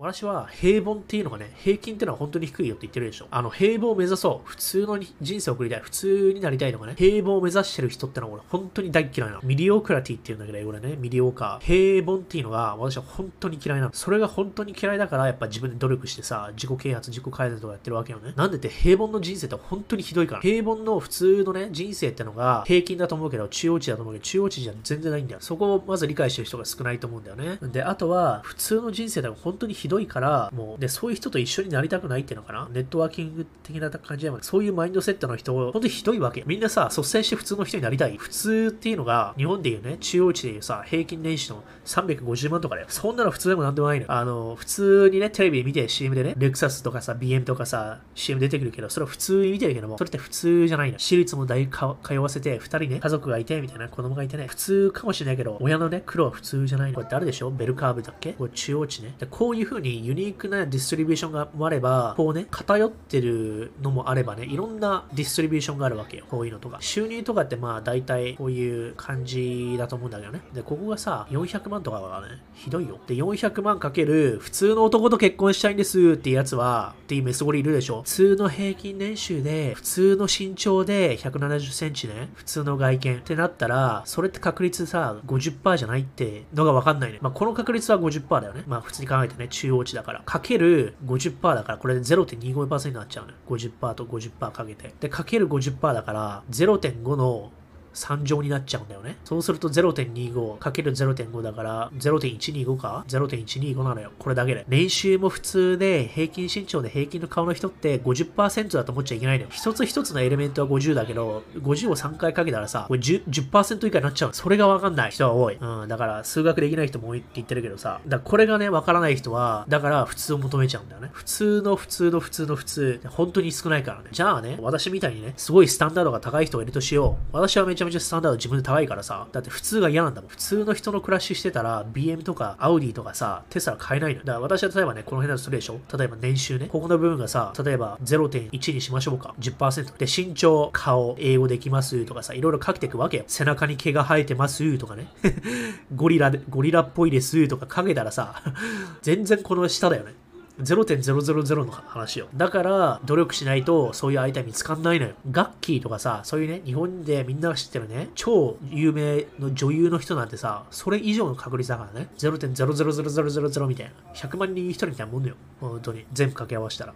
私は平凡っていうのがね、平均っていうのは本当に低いよって言ってるでしょ。あの、平凡を目指そう。普通の人生を送りたい。普通になりたいとかね。平凡を目指してる人ってのは俺本当に大嫌いなの。 mediocrity っていうんだけど、英語でね。 mediocre。平凡っていうのが私は本当に嫌いなの。それが本当に嫌いだからやっぱ自分で努力してさ、自己啓発、自己改善とかやってるわけよね。なんでって平凡の人生って本当にひどいから。平凡の普通のね、人生ってのが平均だと思うけど、中央値だと思うけど、中央値じゃ全然ないんだよ。そこをまず理解してる人が少ないと思うんだよね。で、あとは、普通の人生でも本当にひどいどいから、もうで、そういう人と一緒になりたくないっていうのかな？ネットワーキング的な感じでも、そういうマインドセットの人、本当にひどいわけ。みんなさ、率先して普通の人になりたい。普通っていうのが、日本でいうね、中央値でいうさ、平均年収の350万とかだよ。そんなの普通でもなんでもないの。あの、普通にね、テレビ見て CM でね、レクサスとかさ、BM とかさ、CM 出てくるけど、それは普通に見てるけども、それって普通じゃないの。私立も大学通わせて、二人ね、家族がいて、みたいな子供がいてね、普通かもしれないけど、親のね、苦労は普通じゃないの。これってあるでしょ？ベルカーブだっけ？これ中央値ね。で、こういう風にユニークなディストリビューションがあれば、こうね、偏ってるのもあればね、いろんなディストリビューションがあるわけよ。こういうのとか。収入とかってまあ大体こういう感じだと思うんだけどね。で、ここがさ、400万とかがね、ひどいよ。で、400万かける普通の男と結婚したいんですっていうやつは、っていうメスゴリいるでしょ。普通の平均年収で、普通の身長で170センチね、普通の外見ってなったら、それって確率さ、50%じゃないってのがわかんないね。まあ、この確率は50%だよね。まあ、普通に考えてね、中央値だから。かける50%だから、これで0.25%になっちゃうね。50%と50%かけて。で、かける50%だから、0.5の3乗になっちゃうんだよね。そうすると 0.25×0.5 だから0.125か ?0.125 なのよ。これだけで。年収も普通で平均身長で平均の顔の人って50%だと思っちゃいけないのよ。一つ一つのエレメントは50だけど、50を3回かけたらさ、これ 10%, 10以下になっちゃう。それがわかんない人は多い。うん。だから数学できない人も多いって言ってるけどさ、だこれがね、わからない人は、だから普通を求めちゃうんだよね。普通の普通の普通の普通、本当に少ないからね。じゃあね、私みたいにね、すごいスタンダードが高い人がいるとしよう。私はめちゃめちゃスタンダード自分で高いからさ、だって普通が嫌なんだもん。普通の人の暮らししてたら、BM とか、アウディとかさ、テスラ買えないの。だから私は例えばね、この辺だとするでしょ？例えば年収ね。ここの部分がさ、例えば0.1にしましょうか。10%。で、身長、顔、英語できますとかさ、いろいろ書けていくわけよ。背中に毛が生えてますとかね。ゴリラで、ゴリラっぽいですとか書けたらさ、全然この下だよね。0.000の話よ。だから、努力しないと、そういう相手見つかんないのよ。ガッキーとかさ、そういうね、日本でみんなが知ってるね、超有名の女優の人なんてさ、それ以上の確率だからね。0.00000みたいな。100万人に1人みたいなもんだよ。本当に。全部掛け合わせたら。